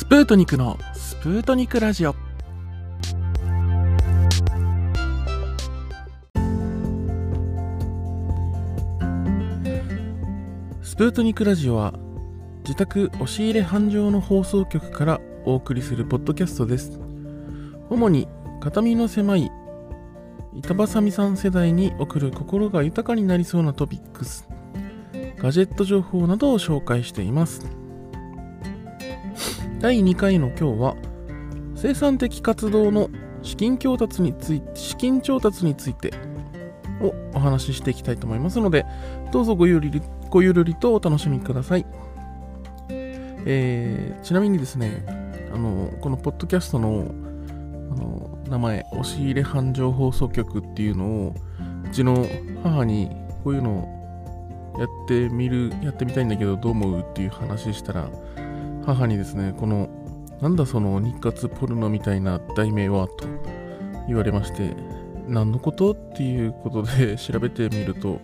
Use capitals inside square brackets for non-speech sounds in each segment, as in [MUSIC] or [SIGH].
スプートニクのスプートニクラジオ。スプートニクラジオは自宅押し入れ繁盛の放送局からお送りするポッドキャストです。主に肩身の狭い板挟みさん世代に送る心が豊かになりそうなトピックス。ガジェット情報などを紹介しています。第2回の今日は生産的活動の資金調達について資金調達についてをお話ししていきたいと思いますのでどうぞごゆるりごゆるりとお楽しみください、えー、ちなみにですねあのこのポッドキャストのあの名前押し入れ繁盛放送局っていうのをうちの母にこういうのをやってみるやってみたいんだけどどう思うっていう話したら母にですねこのなんだその日活ポルノみたいな題名はと言われまして何のことっていうことで [LAUGHS] 調べてみると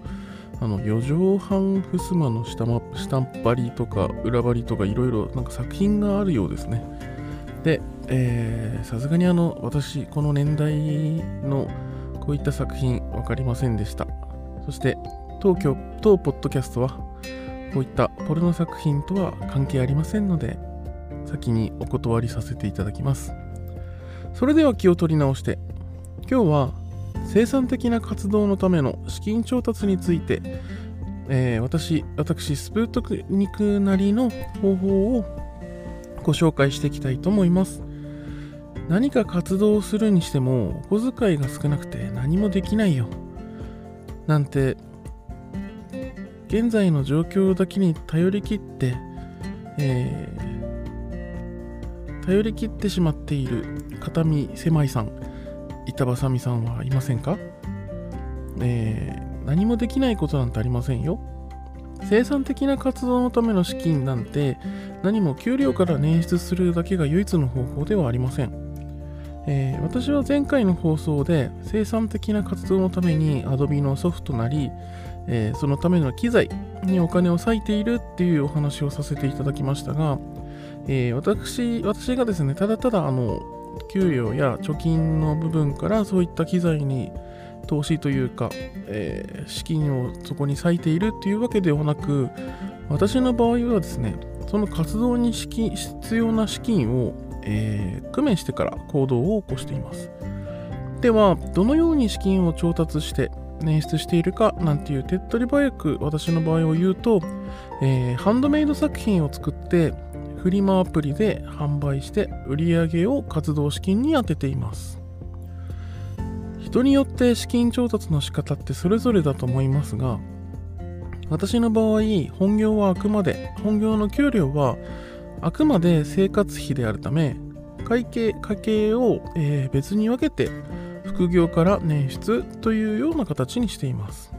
あの四畳半襖の下下っ張りとか裏張りとかいろいろなんか作品があるようですね。でさすがにあの私この年代のこういった作品分かりませんでした。そして当京当ポッドキャストはこういったポルノ作品とは関係ありませんので先にお断りさせていただきます。それでは気を取り直して今日は生産的な活動のための資金調達について、えー、私私スプートニクなりの方法をご紹介していきたいと思います。何か活動をするにしてもお小遣いが少なくて何もできないよ。なんて現在の状況だけに頼り切って、えー、頼り切ってしまっている片身狭いさん板挟みさんはいませんか、えー、何もできないことなんてありませんよ。生産的な活動のための資金なんて何も給料から捻出するだけが唯一の方法ではありません、えー、私は前回の放送で生産的な活動のために Adobe のソフトなりえー、そのための機材にお金を割いているっていうお話をさせていただきましたが、えー、私私がですねただただあの給与や貯金の部分からそういった機材に投資というか、えー、資金をそこに割いているっていうわけではなく私の場合はですねその活動に資金必要な資金を、えー、工面してから行動を起こしています。ではどのように資金を調達して捻出しているかなんていう手っ取り早く私の場合を言うと、えー、ハンドメイド作品を作ってフリマアプリで販売して売り上げを活動資金に充てています。人によって資金調達の仕方ってそれぞれだと思いますが私の場合本業はあくまで本業の給料はあくまで生活費であるため会計家計を、えー、別に分けて副業から捻出というような形にしています。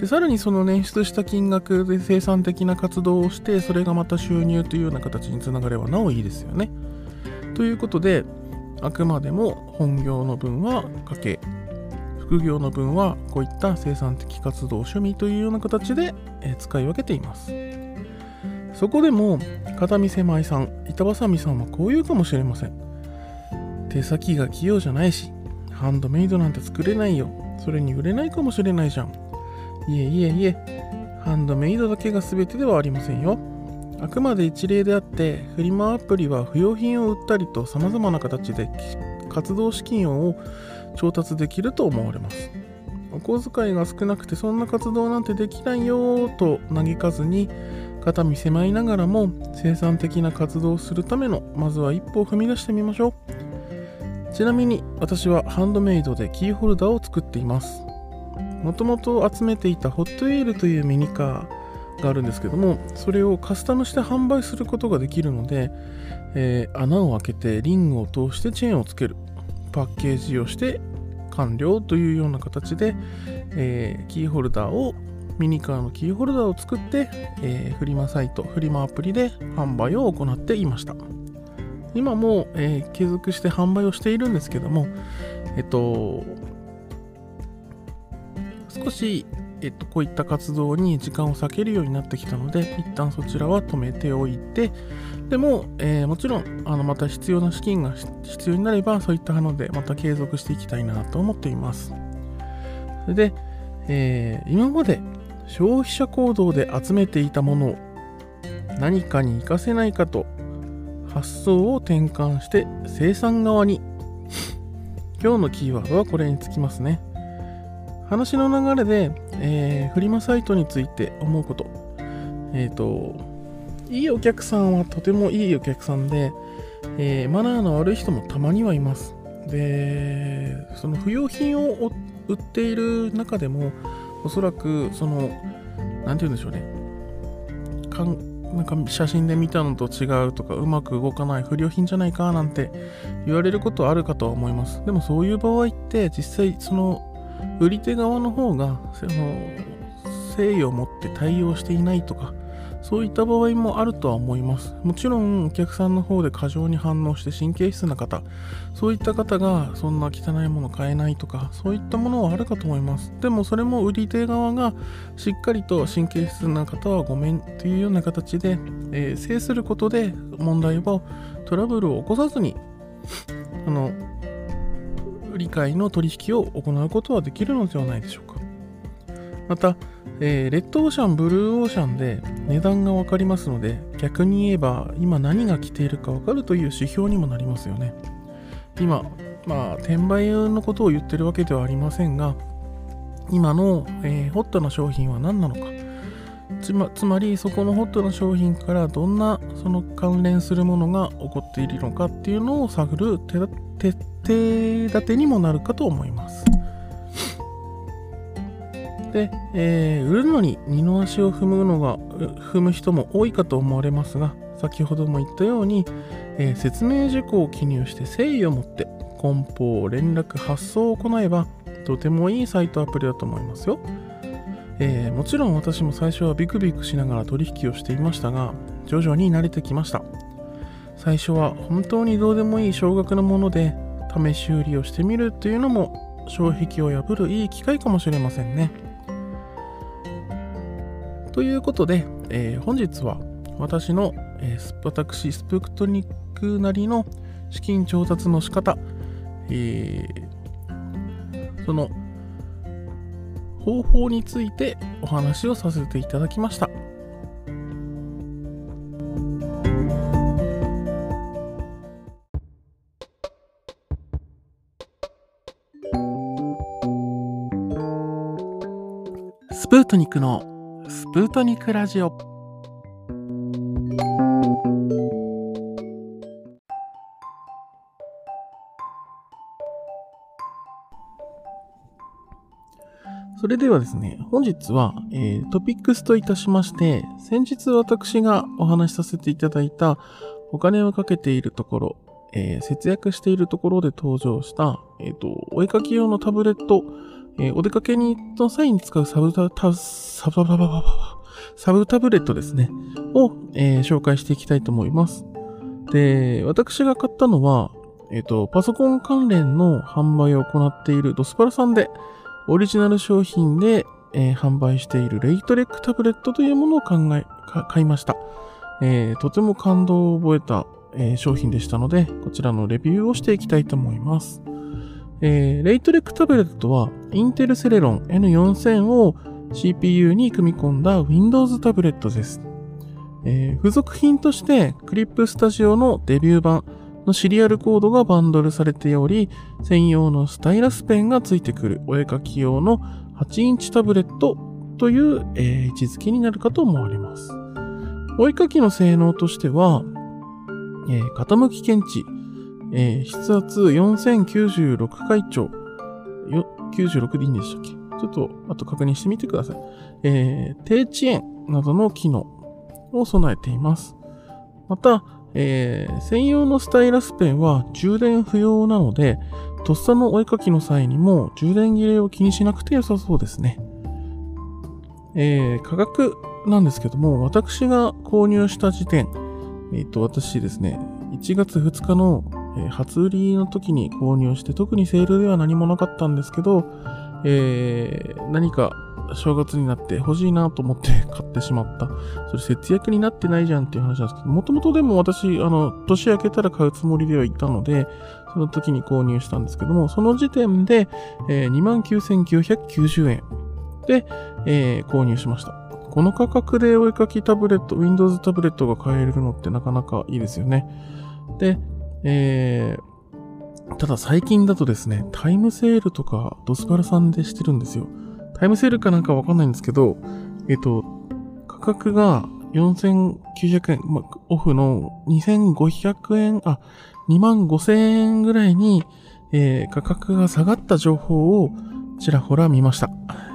でさらにその捻出した金額で生産的な活動をしてそれがまた収入というような形につながればなおいいですよね。ということであくまでも本業の分は家計副業の分はこういった生産的活動趣味というような形で使い分けています。そこでも片見狭いさん板挟みさんはこう言うかもしれません。手先が器用じゃないしハンドメイドなんて作れないよ。それに売れないかもしれないじゃん。いえいえいえ、ハンドメイドだけが全てではありませんよ。あくまで一例であって、フリマアプリは不要品を売ったりと様々な形で活動資金を調達できると思われます。お小遣いが少なくてそんな活動なんてできないよと嘆かずに肩身狭いながらも生産的な活動をするためのまずは一歩を踏み出してみましょう。ちなみに私はハンドメイドでキーホルダーを作っています。もともと集めていたホットウィールというミニカーがあるんですけどもそれをカスタムして販売することができるので、えー、穴を開けてリングを通してチェーンをつけるパッケージをして完了というような形で、えー、キーホルダーをミニカーのキーホルダーを作って、えー、フリマサイトフリマアプリで販売を行っていました。今も、えー、継続して販売をしているんですけども、えっと、少しえっと、こういった活動に時間を割けるようになってきたので、一旦そちらは止めておいて、でも、えー、もちろん、あのまた必要な資金が必要になれば、そういったので、また継続していきたいなと思っています。それで、えー、今まで消費者行動で集めていたものを何かに活かせないかと発想を転換して生産側に。今日のキーワードはこれにつきますね。話の流れで、えー、フリマサイトについて思うこと。えっ、ー、といいお客さんはとてもいいお客さんで、えー、マナーの悪い人もたまにはいます。でその不要品を売っている中でもおそらくその何て言うんでしょうね。なんか写真で見たのと違うとかうまく動かない不良品じゃないかなんて言われることはあるかとは思います。でもそういう場合って実際その売り手側の方がその [SNIFFS] 誠意を持って対応していないとかそういった場合もあるとは思います。もちろんお客さんの方で過剰に反応して神経質な方、そういった方がそんな汚いもの買えないとか、そういったものはあるかと思います。でもそれも売り手側がしっかりと神経質な方はごめんというような形で、えー、制することで問題をトラブルを起こさずに、あの、理解の取引を行うことはできるのではないでしょうか。また、えー、レッドオーシャン、ブルーオーシャンで値段が分かりますので、逆に言えば今何が来ているか分かるという指標にもなりますよね。今、まあ、転売のことを言ってるわけではありませんが、今の、えー、ホットな商品は何なのか。つまつまり、そこのホットな商品からどんなその関連するものが起こっているのかっていうのを探る手立てにもなるかと思います。で、えー、売るのに二の足を踏むのが踏む人も多いかと思われますが先ほども言ったように、えー、説明事項を記入して誠意を持って梱包連絡発送を行えばとてもいいサイトアプリだと思いますよ、えー、もちろん私も最初はビクビクしながら取引をしていましたが徐々に慣れてきました最初は本当にどうでもいい少額のもので試し売りをしてみるというのも障壁を破るいい機会かもしれませんね。ということで、えー、本日は私の、えー、私、スプクトニックなりの資金調達の仕方、えー、その方法についてお話をさせていただきました。スプートニックのプートニクラジオ。それではですね、本日は、えー、トピックスといたしまして、先日私がお話しさせていただいたお金をかけているところ、えー、節約しているところで登場した、えっ、ー、と、お絵かき用のタブレットえー、お出かけにの際に使うサブタ、タサブタブサブタブレットですね、を、えー、紹介していきたいと思います。で、私が買ったのは、えっ、ー、と、パソコン関連の販売を行っているドスパラさんで、オリジナル商品で、えー、販売しているレイトレックタブレットというものを考え、買いました。えー、とても感動を覚えた、えー、商品でしたので、こちらのレビューをしていきたいと思います。えー、レイトレックタブレットは、インテルセレロン N4000 を CPU に組み込んだ Windows タブレットです。えー、付属品として、クリップスタジオのデビュー版のシリアルコードがバンドルされており、専用のスタイラスペンがついてくるお絵かき用の8インチタブレットという、えー、位置づけになるかと思われます。お絵かきの性能としては、えー、傾き検知、えー、筆圧4096回兆。96でいいんでしたっけ？ちょっと、あと確認してみてください。えー、低遅延などの機能を備えています。また、えー、専用のスタイラスペンは充電不要なので、とっさのお絵かきの際にも充電切れを気にしなくて良さそうですね。えー、価格なんですけども、私が購入した時点、えっ、ー、と、私ですね、1月2日のえー、初売りの時に購入して、特にセールでは何もなかったんですけど、えー、何か正月になって欲しいなと思って買ってしまった。それ節約になってないじゃんっていう話なんですけど、もともとでも私、あの、年明けたら買うつもりではいたので、その時に購入したんですけども、その時点で、えー、29,990円で、えー、購入しました。この価格でお絵かきタブレット、Windows タブレットが買えるのってなかなかいいですよね。で、えー、ただ最近だとですね、タイムセールとかドスカルさんでしてるんですよ。タイムセールかなんかわかんないんですけど、えっ、と、価格が4900円、まオフの2500円、あ、2万5000円ぐらいに、えー、価格が下がった情報をちらほら見ました。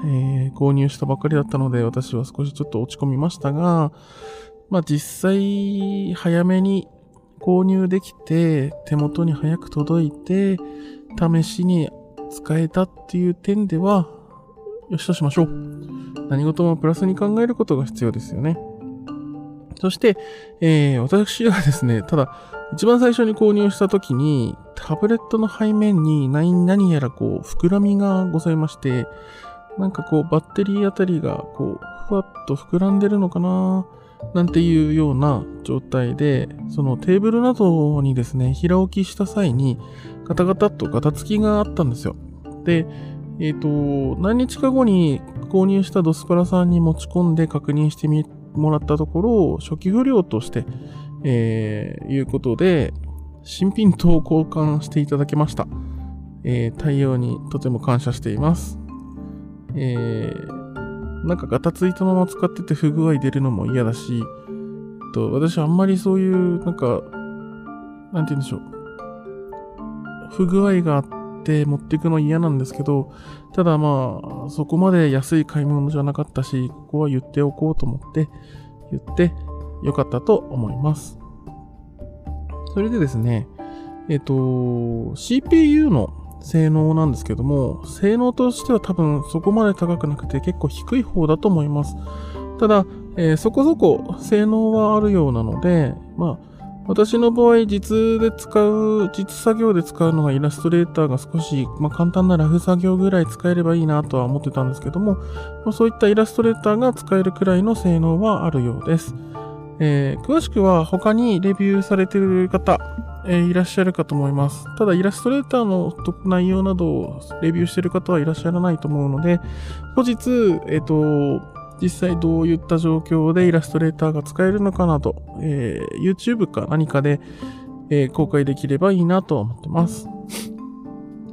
えー、購入したばかりだったので私は少しちょっと落ち込みましたが、まあ実際早めに購入できて手元に早く届いて試しに使えたっていう点ではよしとしましょう。何事もプラスに考えることが必要ですよね。そして、えー、私はですね、ただ、一番最初に購入した時に、タブレットの背面に何何やらこう、膨らみがございまして、なんかこう、バッテリーあたりがこう、ふわっと膨らんでるのかなぁなんていうような状態で、そのテーブルなどにですね、平置きした際に、ガタガタとガタつきがあったんですよ。で、えっ、ー、と、何日か後に購入したドスパラさんに持ち込んで確認してもらったところ、初期不良として、えー、いうことで、新品と交換していただけました。えー、対応にとても感謝しています。えー、なんかガタついたまま使ってて不具合出るのも嫌だし、と私あんまりそういう、なんか、なんて言うんでしょう。不具合があって持っていくの嫌なんですけど、ただまあ、そこまで安い買い物じゃなかったし、ここは言っておこうと思って、言ってよかったと思います。それでですね、えっ、と、CPU の性能なんですけども、性能としては多分そこまで高くなくて結構低い方だと思います。ただ、えー、そこそこ性能はあるようなので、まあ、私の場合、実で使う、実作業で使うのがイラストレーターが少し、まあ、簡単なラフ作業ぐらい使えればいいなとは思ってたんですけども、ま、そういったイラストレーターが使えるくらいの性能はあるようです。えー、詳しくは他にレビューされている方、えー、いらっしゃるかと思います。ただ、イラストレーターの内容などをレビューしてる方はいらっしゃらないと思うので、後日、えっ、ー、と、実際どういった状況でイラストレーターが使えるのかなど、えー、YouTube か何かで、えー、公開できればいいなと思ってます。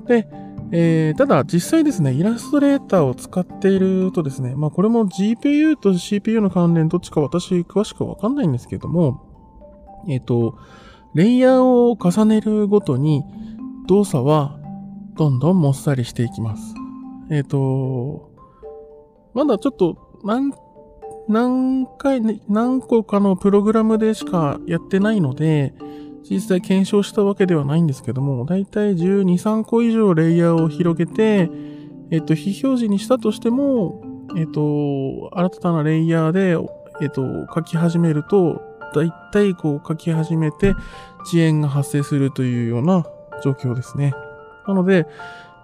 で、えー、ただ実際ですね、イラストレーターを使っているとですね、まあこれも GPU と CPU の関連どっちか私詳しくわかんないんですけれども、えっ、ー、と、レイヤーを重ねるごとに動作はどんどんもっさりしていきます。えっ、ー、と、まだちょっと何、何回、何個かのプログラムでしかやってないので、実際検証したわけではないんですけども、だいたい12、3個以上レイヤーを広げて、えっと、非表示にしたとしても、えっと、新たなレイヤーで、えっと、書き始めると、だいたいこう書き始めて遅延が発生するというような状況ですね。なので、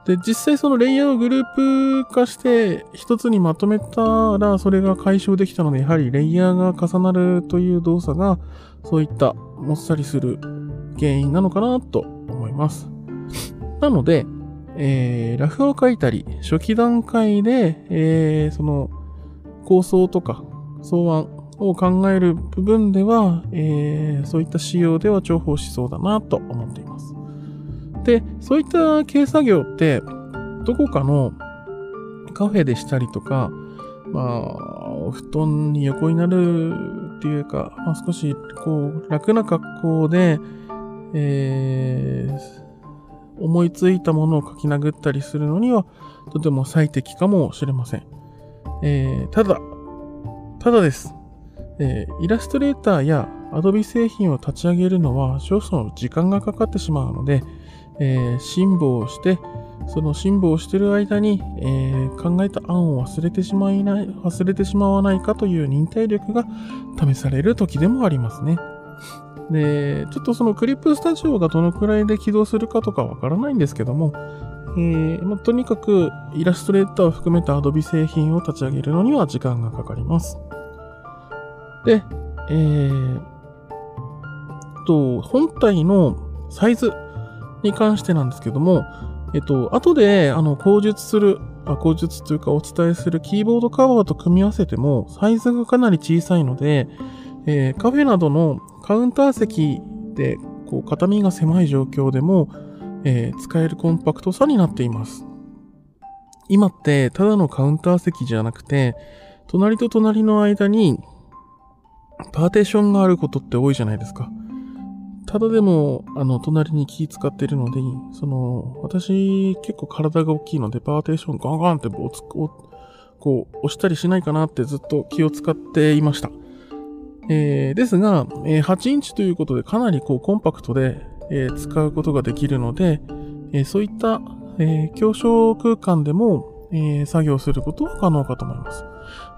で、実際そのレイヤーをグループ化して一つにまとめたらそれが解消できたので、やはりレイヤーが重なるという動作がそういったもっさりする原因なのかなと思います。[LAUGHS] なので、えー、ラフを書いたり、初期段階で、えー、その構想とか草案を考える部分では、えー、そういった仕様では重宝しそうだなと思っています。で、そういった軽作業って、どこかのカフェでしたりとか、まあ、お布団に横になるっていうか、まあ、少しこう楽な格好で、えー、思いついたものを書き殴ったりするのにはとても最適かもしれません。えー、ただ、ただです。えー、イラストレーターや Adobe 製品を立ち上げるのは少々時間がかかってしまうので、えー、辛抱をして、その辛抱をしてる間に、えー、考えた案を忘れてしまいない、忘れてしまわないかという忍耐力が試される時でもありますね。で、ちょっとそのクリップスタジオがどのくらいで起動するかとかわからないんですけども、えーまあ、とにかくイラストレーターを含めた Adobe 製品を立ち上げるのには時間がかかります。で、えー、と、本体のサイズに関してなんですけども、えっと、後で、あの、口述する、あ、口述というかお伝えするキーボードカバーと組み合わせても、サイズがかなり小さいので、えー、カフェなどのカウンター席で、こう、片身が狭い状況でも、えー、使えるコンパクトさになっています。今って、ただのカウンター席じゃなくて、隣と隣の間に、パーテーションがあることって多いじゃないですか。ただでも、あの、隣に気使ってるので、その、私、結構体が大きいので、パーテーションガンガンってこう、押したりしないかなってずっと気を使っていました。えー、ですが、えー、8インチということでかなりこうコンパクトで、えー、使うことができるので、えそういった、え狭小空間でも、え作業することは可能かと思います。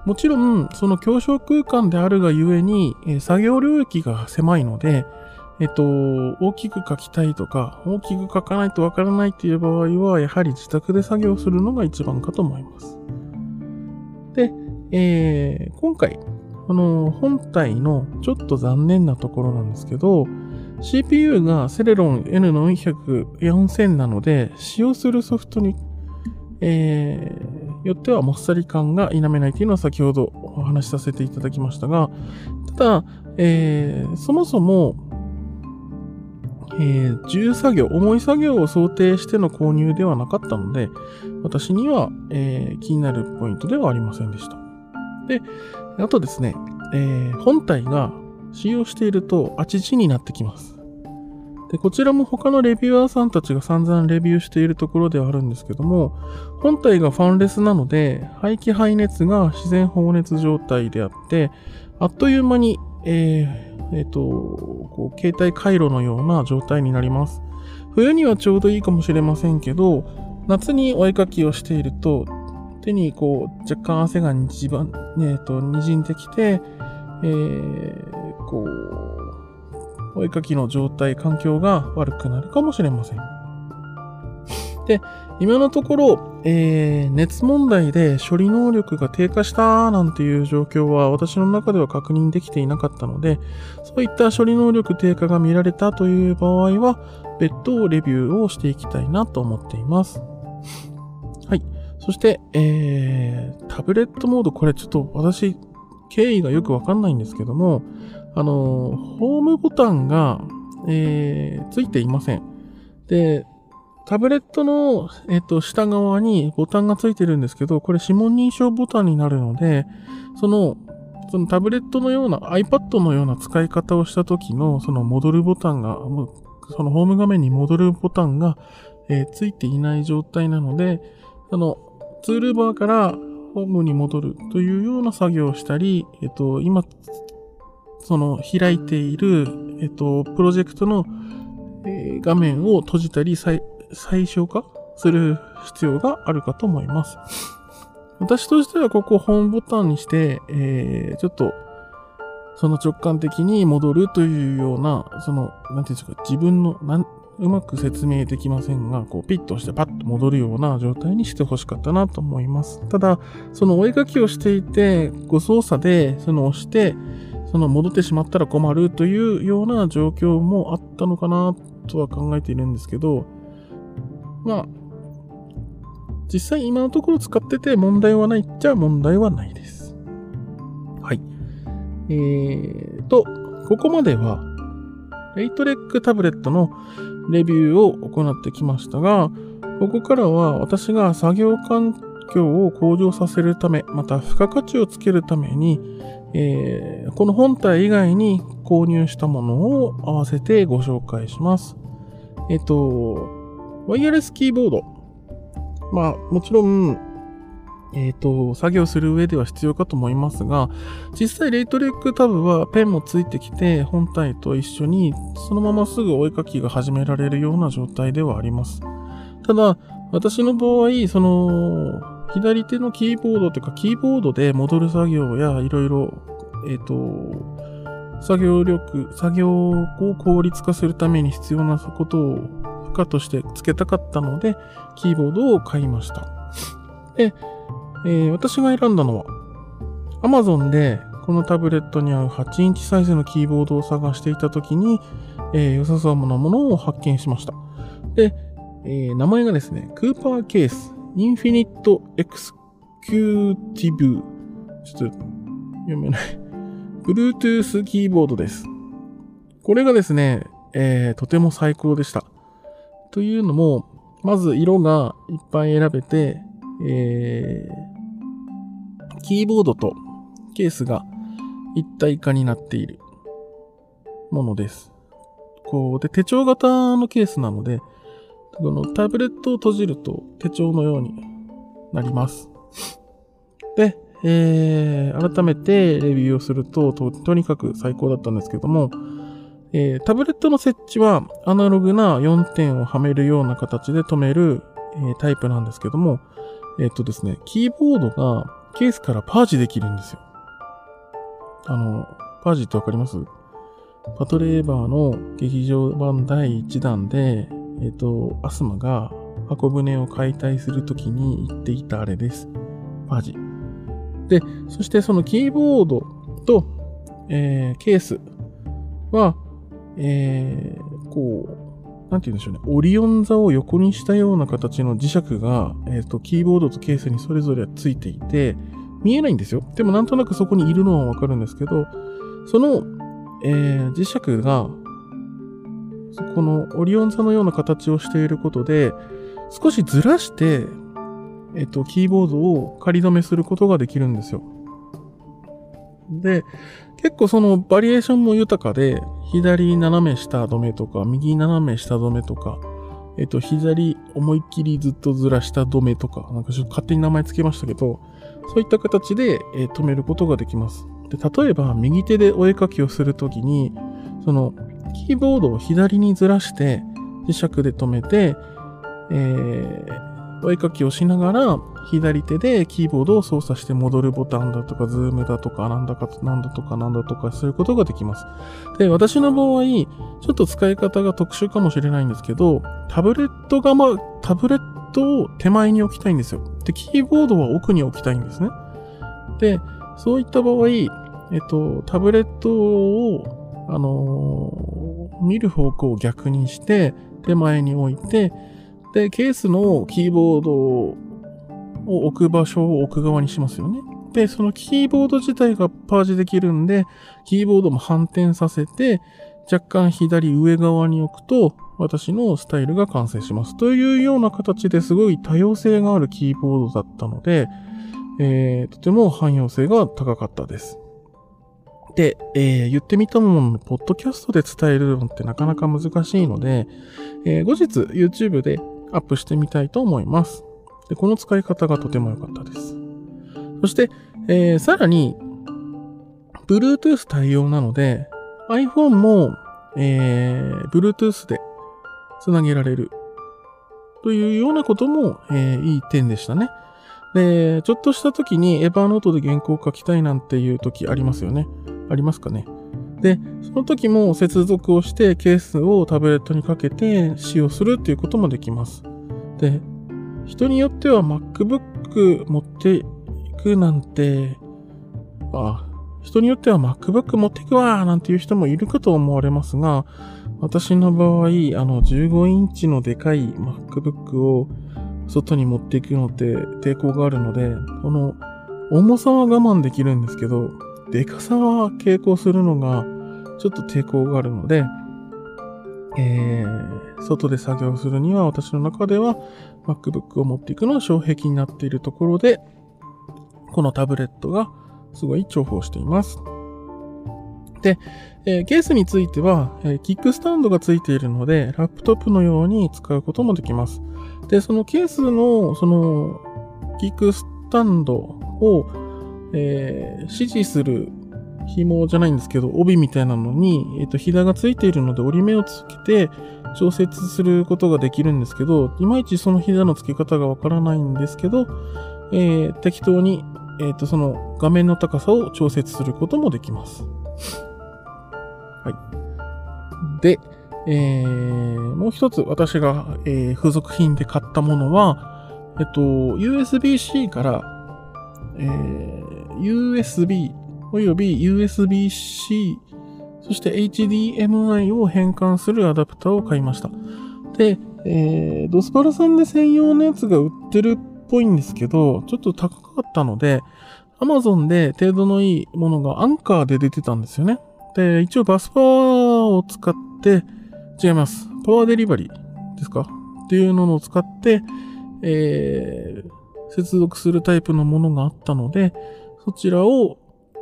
もちろん、その狭小空間であるがゆえに、え作業領域が狭いので、えっと、大きく書きたいとか、大きく書かないとわからないっていう場合は、やはり自宅で作業するのが一番かと思います。で、えー、今回、この本体のちょっと残念なところなんですけど、CPU がセレロン N400、4000なので、使用するソフトに、えー、よってはもっさり感が否めないというのは先ほどお話しさせていただきましたが、ただ、えー、そもそもえー、重作業、重い作業を想定しての購入ではなかったので、私には、えー、気になるポイントではありませんでした。で、あとですね、えー、本体が使用しているとあちちになってきます。で、こちらも他のレビュアーさんたちが散々レビューしているところではあるんですけども、本体がファンレスなので、排気排熱が自然放熱状態であって、あっという間に、えー、えっ、ー、と、こう、携帯回路のような状態になります。冬にはちょうどいいかもしれませんけど、夏にお絵かきをしていると、手にこう、若干汗がにじば、えっ、と、滲んできて、えー、こう、お絵かきの状態、環境が悪くなるかもしれません。で、今のところ、えー、熱問題で処理能力が低下したなんていう状況は私の中では確認できていなかったので、そういった処理能力低下が見られたという場合は、別途レビューをしていきたいなと思っています。はい。そして、えー、タブレットモード、これちょっと私、経緯がよくわかんないんですけども、あの、ホームボタンが、えー、ついていません。で、タブレットの、えっと、下側にボタンがついてるんですけど、これ指紋認証ボタンになるので、その、そのタブレットのような iPad のような使い方をした時の、その戻るボタンが、そのホーム画面に戻るボタンが、えー、ついていない状態なので、あの、ツールバーからホームに戻るというような作業をしたり、えっと、今、その開いている、えっと、プロジェクトの、画面を閉じたり、最小化する必要があるかと思います。私としてはここホームボタンにして、えー、ちょっと、その直感的に戻るというような、その、なんていうんですか、自分の、なん、うまく説明できませんが、こう、ピッとしてパッと戻るような状態にしてほしかったなと思います。ただ、そのお絵描きをしていて、ご操作で、その押して、その戻ってしまったら困るというような状況もあったのかなとは考えているんですけど、まあ、実際今のところ使ってて問題はないっちゃ問題はないです。はい。えーと、ここまでは、レイトレックタブレットのレビューを行ってきましたが、ここからは私が作業環境を向上させるため、また付加価値をつけるために、えー、この本体以外に購入したものを合わせてご紹介します。えっ、ー、と、ワイヤレスキーボード。まあ、もちろん、えっ、ー、と、作業する上では必要かと思いますが、実際レイトレックタブはペンもついてきて、本体と一緒にそのまますぐお絵かきが始められるような状態ではあります。ただ、私の場合、その、左手のキーボードというか、キーボードで戻る作業やいろいろ、えっ、ー、と、作業力、作業を効率化するために必要なことを負荷としてつけたかったので、キーボードを買いました。で、えー、私が選んだのは、Amazon でこのタブレットに合う8インチサイズのキーボードを探していた時に、えー、良さそうなものを発見しました。で、えー、名前がですね、 Cooper Case Infinite Executive。ちょっと読めない。Bluetooth キーボードです。これがですね、えー、とても最高でした。というのも、まず色がいっぱい選べて、えー、キーボードとケースが一体化になっているものです。こう、で、手帳型のケースなので、このタブレットを閉じると手帳のようになります。で、えー、改めてレビューをするとと、とにかく最高だったんですけども、えー、タブレットの設置はアナログな4点をはめるような形で止める、えー、タイプなんですけども、えっ、とですね、キーボードがケースからパージできるんですよ。あの、パージってわかります？パトレーバーの劇場版第1弾で、えっ、と、アスマが箱舟を解体するときに言っていたあれです。パージ。で、そしてそのキーボードと、えー、ケースは、えー、こう、なんて言うんでしょうね。オリオン座を横にしたような形の磁石が、えっ、ー、と、キーボードとケースにそれぞれついていて、見えないんですよ。でもなんとなくそこにいるのはわかるんですけど、その、えー、磁石がこのオリオン座のような形をしていることで、少しずらして、えっと、キーボードを仮止めすることができるんですよ。で、結構そのバリエーションも豊かで、左斜め下止めとか、右斜め下止めとか、えっと、左思いっきりずっとずらした止めとか、なんかちょっと勝手に名前つけましたけど、そういった形で、え、止めることができます。で、例えば、右手でお絵かきをするときに、その、キーボードを左にずらして磁石で止めて、えー、お絵かきをしながら左手でキーボードを操作して戻るボタンだとか、ズームだとか、なんだか、なんだとか、なんだとかすることができます。で、私の場合、ちょっと使い方が特殊かもしれないんですけど、タブレットがま、タブレットを手前に置きたいんですよ。で、キーボードは奥に置きたいんですね。で、そういった場合、えっと、タブレットをあのー、見る方向を逆にして、手前に置いて、で、ケースのキーボードを置く場所を奥側にしますよね。で、そのキーボード自体がパージできるんで、キーボードも反転させて、若干左上側に置くと、私のスタイルが完成します。というような形ですごい多様性があるキーボードだったので、えー、とても汎用性が高かったです。で、えー、言ってみたものの、ポッドキャストで伝えるのってなかなか難しいので、えー、後日 YouTube でアップしてみたいと思います。で、この使い方がとても良かったです。そして、えー、さらに、Bluetooth 対応なので、iPhone も、えー、Bluetooth でつなげられるというようなことも、えー、いい点でしたね。で、ちょっとした時にエヴァーノートで原稿を書きたいなんていう時ありますよね。ありますかね。で、その時も接続をしてケースをタブレットにかけて使用するっていうこともできます。で、人によっては MacBook 持っていくなんて、あ、人によっては MacBook 持っていくわなんていう人もいるかと思われますが、私の場合、あの15インチのでかい MacBook を外に持っていくのって抵抗があるので、この重さは我慢できるんですけど、でかさは傾向するのがちょっと抵抗があるので、えー、外で作業するには私の中では MacBook を持っていくのは障壁になっているところで、このタブレットがすごい重宝しています。で、えー、ケースについては、えー、キックスタンドがついているので、ラップトップのように使うこともできます。で、そのケースの、その、キックスタンドを、えー、指示する紐じゃないんですけど、帯みたいなのに、えっ、ー、と、ひだがついているので折り目をつけて調節することができるんですけど、いまいちそのひだの付け方がわからないんですけど、えー、適当に、えっ、ー、と、その画面の高さを調節することもできます。はい。で、えー、もう一つ私が、えー、付属品で買ったものは、えっと、USB-C から、えー、USB および USB-C、そして HDMI を変換するアダプターを買いました。で、えー、ドスパラさんで専用のやつが売ってるっぽいんですけど、ちょっと高かったので、Amazon で程度のいいものがアンカーで出てたんですよね。で、一応バスパワーを使って、違います。パワーデリバリーですか？っていうのを使って、えー、接続するタイプのものがあったので、そちらを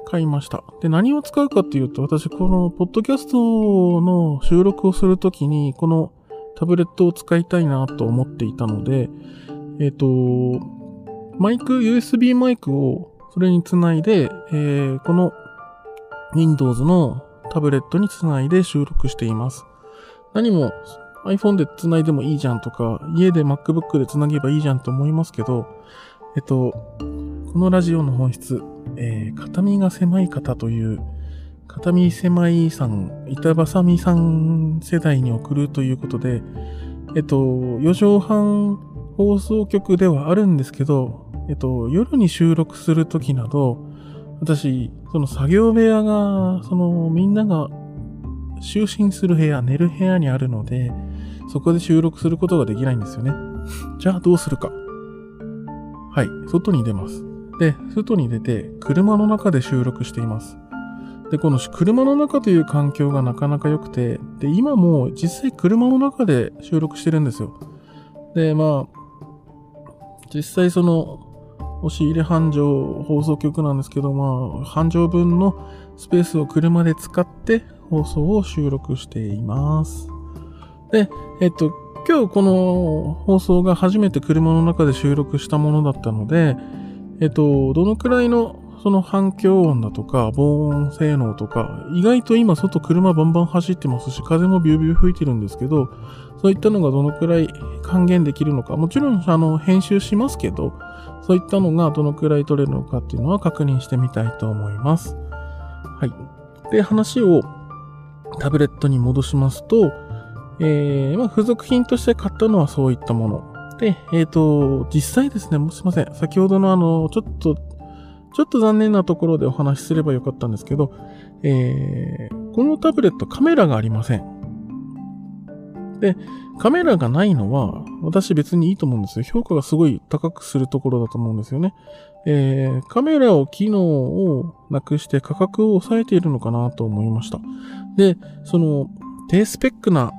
買いました。で、何を使うかっていうと、私、この、ポッドキャストの収録をするときに、このタブレットを使いたいなと思っていたので、えっ、ー、と、マイク、USB マイクをそれにつないで、えー、この Windows のタブレットにつないで収録しています。何も iPhone でつないでもいいじゃんとか、家で MacBook でつなげばいいじゃんと思いますけど、えっと、このラジオの本質、えー、片身が狭い方という、片身狭いさん、板挟みさん世代に送るということで、えっと、4畳半放送局ではあるんですけど、えっと、夜に収録するときなど、私、その作業部屋が、そのみんなが就寝する部屋、寝る部屋にあるので、そこで収録することができないんですよね。じゃあどうするか。はい、外に出ます。で、外に出て、車の中で収録しています。で、この車の中という環境がなかなか良くて、で、今も実際車の中で収録してるんですよ。で、まあ、実際その、押し入れ繁盛放送局なんですけど、まあ、繁盛分のスペースを車で使って放送を収録しています。で、えっと、今日この放送が初めて車の中で収録したものだったので、えっと、どのくらいのその反響音だとか、防音性能とか、意外と今外車バンバン走ってますし、風もビュービュー吹いてるんですけど、そういったのがどのくらい還元できるのか、もちろんあの編集しますけど、そういったのがどのくらい取れるのかっていうのは確認してみたいと思います。はい。で、話をタブレットに戻しますと、えー、まあ、付属品として買ったのはそういったもの。で、えっ、ー、と、実際ですね、もうすいません。先ほどのあの、ちょっと、ちょっと残念なところでお話しすればよかったんですけど、えー、このタブレットカメラがありません。で、カメラがないのは、私別にいいと思うんですよ。評価がすごい高くするところだと思うんですよね。えー、カメラを機能をなくして価格を抑えているのかなと思いました。で、その、低スペックな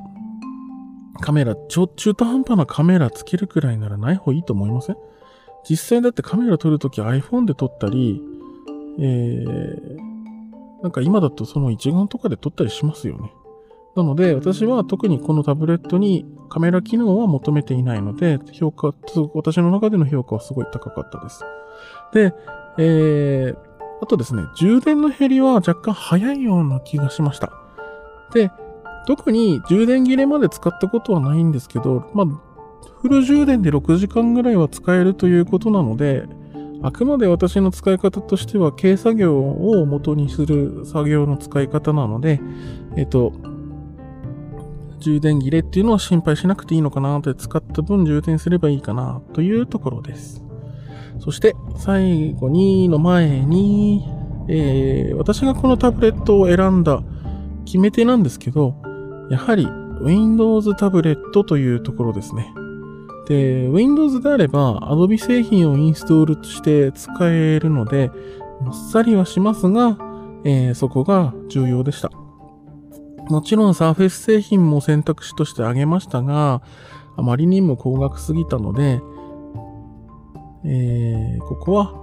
カメラ、ちょ、中途半端なカメラつけるくらいならない方がいいと思いません？実際だってカメラ撮るとき iPhone で撮ったり、えー、なんか今だとその一眼とかで撮ったりしますよね。なので、私は特にこのタブレットにカメラ機能は求めていないので、評価、私の中での評価はすごい高かったです。で、えー、あとですね、充電の減りは若干早いような気がしました。で、特に充電切れまで使ったことはないんですけど、まあ、フル充電で6時間ぐらいは使えるということなので、あくまで私の使い方としては、軽作業を元にする作業の使い方なので、えっと、充電切れっていうのは心配しなくていいのかなって使った分充電すればいいかなというところです。そして最後にの前に、えー、私がこのタブレットを選んだ決め手なんですけど、やはり Windows タブレットというところですね。で、Windows であれば Adobe 製品をインストールして使えるので、もっさりはしますが、えー、そこが重要でした。もちろん Surface 製品も選択肢として挙げましたが、あまりにも高額すぎたので、えー、ここは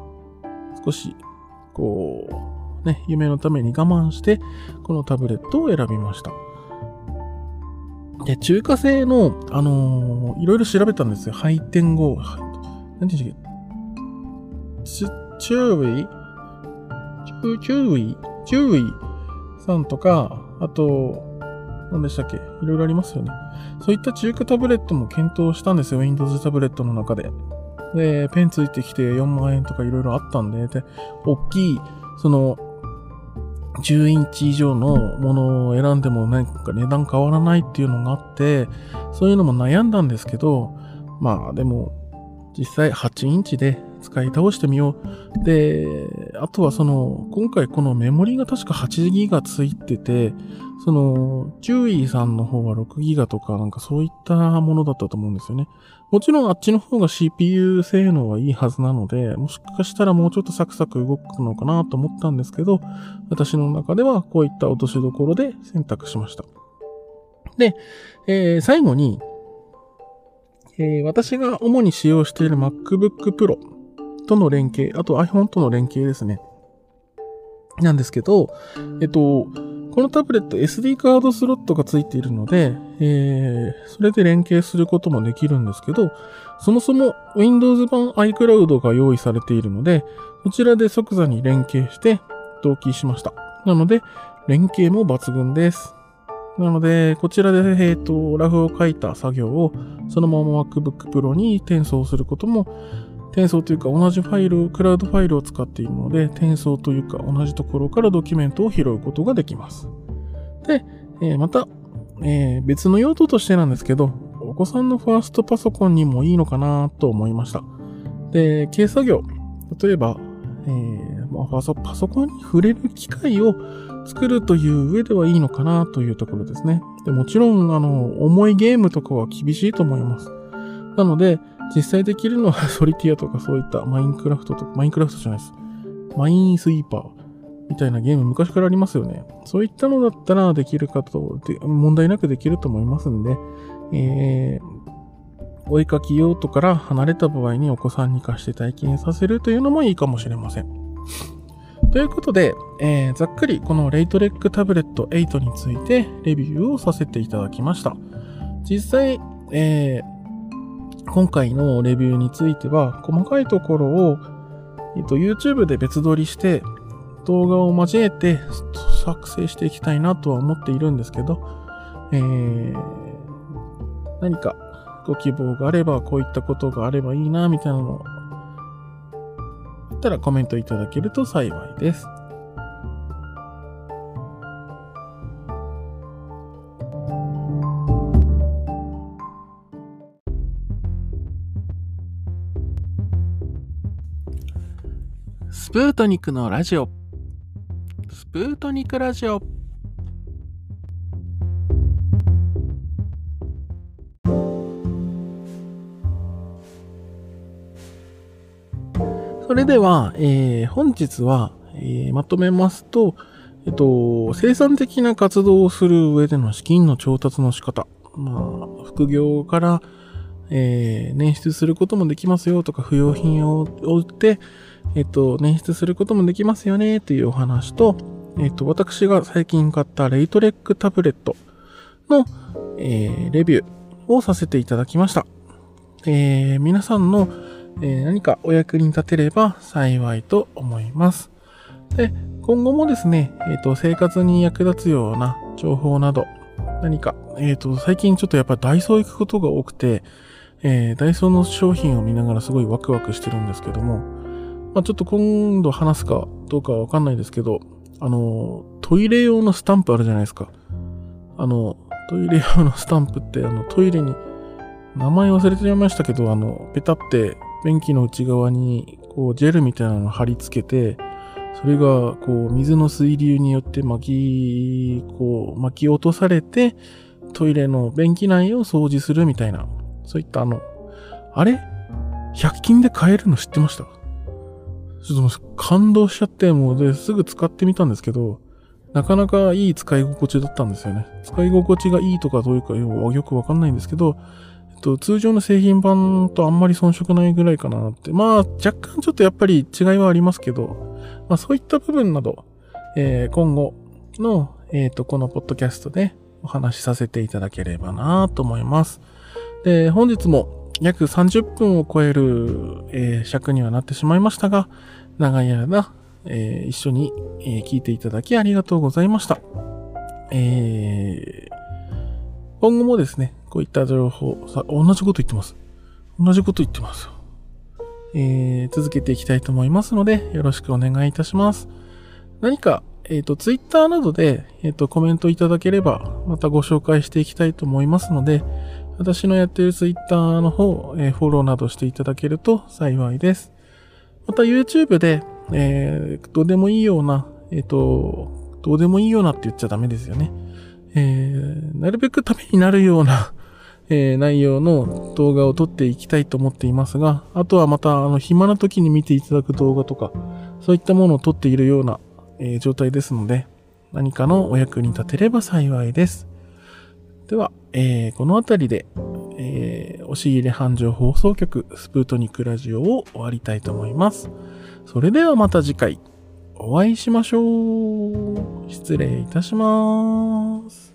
少し、こう、ね、夢のために我慢して、このタブレットを選びました。で、中華製の、あのー、いろいろ調べたんですよ。配点後。何て言うんだっけ？CHUWI チュ CHUWI CHUWI さんとか、あと、何でしたっけ？いろいろありますよね。そういった中華タブレットも検討したんですよ。Windows タブレットの中で。で、ペンついてきて4万円とかいろいろあったんで、で、大きい、その、10インチ以上のものを選んでもなんか値段変わらないっていうのがあって、そういうのも悩んだんですけど、まあでも、実際8インチで使い倒してみよう。で、あとはその、今回このメモリが確か8ギガついてて、その、ジューイーさんの方は6ギガとかなんかそういったものだったと思うんですよね。もちろんあっちの方が CPU 性能はいいはずなので、もしかしたらもうちょっとサクサク動くのかなと思ったんですけど、私の中ではこういった落としどころで選択しました。で、えー、最後に、えー、私が主に使用している MacBook Pro との連携、あと iPhone との連携ですね。なんですけど、えっと、このタブレット SD カードスロットがついているので、えー、それで連携することもできるんですけど、そもそも Windows 版 iCloud が用意されているので、そちらで即座に連携して同期しました。なので、連携も抜群です。なので、こちらで、えっ、ー、と、ラフを書いた作業を、そのまま MacBook Pro に転送することも、転送というか同じファイル、クラウドファイルを使っているので、転送というか同じところからドキュメントを拾うことができます。で、えー、また、えー、別の用途としてなんですけど、お子さんのファーストパソコンにもいいのかなと思いました。で、軽作業、例えば、えー、まあ、パソコンに触れる機会を作るという上ではいいのかなというところですね。でもちろん、あの、重いゲームとかは厳しいと思います。なので、実際できるのはソリティアとかそういったマインクラフトとか、マインクラフトじゃないです。マインスイーパーみたいなゲーム昔からありますよね。そういったのだったらできるかと、で問題なくできると思いますんで、えー、お絵かき用途から離れた場合にお子さんに貸して体験させるというのもいいかもしれません。ということで、えー、ざっくりこのレイトレックタブレット8についてレビューをさせていただきました。実際、えー、今回のレビューについては、細かいところを、えっと、YouTube で別撮りして、動画を交えて作成していきたいなとは思っているんですけど、えー、何かご希望があれば、こういったことがあればいいな、みたいなのをったらコメントいただけると幸いです。スプートニクのラジオ。スプートニクラジオ。それでは、えー、本日は、えー、まとめますと、えっと、生産的な活動をする上での資金の調達の仕方。まあ、副業から、えー、捻出することもできますよとか、不要品を売って、えっと、捻出することもできますよねというお話と、えっと、私が最近買ったレイトレックタブレットの、えー、レビューをさせていただきました。えー、皆さんのえー、何かお役に立てれば幸いと思います。で、今後もですね、えっ、と、生活に役立つような情報など、何か、えっ、と、最近ちょっとやっぱダイソー行くことが多くて、えー、ダイソーの商品を見ながらすごいワクワクしてるんですけども、まあ、ちょっと今度話すかどうかわかんないですけど、あの、トイレ用のスタンプあるじゃないですか。あの、トイレ用のスタンプって、あの、トイレに、名前忘れてしまいましたけど、あの、ペタって便器の内側にこうジェルみたいなのを貼り付けて、それがこう水の水流によって巻き、こう巻き落とされて、トイレの便器内を掃除するみたいな、そういったあの、あれ ?100 均で買えるの知ってました？ちょっと感動しちゃって、もうですぐ使ってみたんですけど、なかなかいい使い心地だったんですよね。使い心地がいいとかどういうかよくわかんないんですけど、えっと、通常の製品版とあんまり遜色ないぐらいかなって。まあ、若干ちょっとやっぱり違いはありますけど、まあそういった部分など、えー、今後の、えっ、ー、と、このポッドキャストでお話しさせていただければなと思います。で、本日も約30分を超える、えー、尺にはなってしまいましたが、長い間、えー、一緒に、えー、聞いていただきありがとうございました。えー、今後もですね、こういった情報、さ、同じこと言ってます。同じこと言ってます。えー、続けていきたいと思いますので、よろしくお願いいたします。何か、えっ、と、ツイッターなどで、えっ、と、コメントいただければ、またご紹介していきたいと思いますので、私のやっているツイッターの方、えー、フォローなどしていただけると幸いです。また YouTube で、えー、どうでもいいような、えっ、と、どうでもいいようなって言っちゃダメですよね。えー、なるべくためになるような [LAUGHS] えー、内容の動画を撮っていきたいと思っていますが、あとはまた、あの、暇な時に見ていただく動画とか、そういったものを撮っているような、えー、状態ですので、何かのお役に立てれば幸いです。では、えー、この辺りで、えー、押し入れ繁盛放送局スプートニックラジオを終わりたいと思います。それではまた次回お会いしましょう。失礼いたします。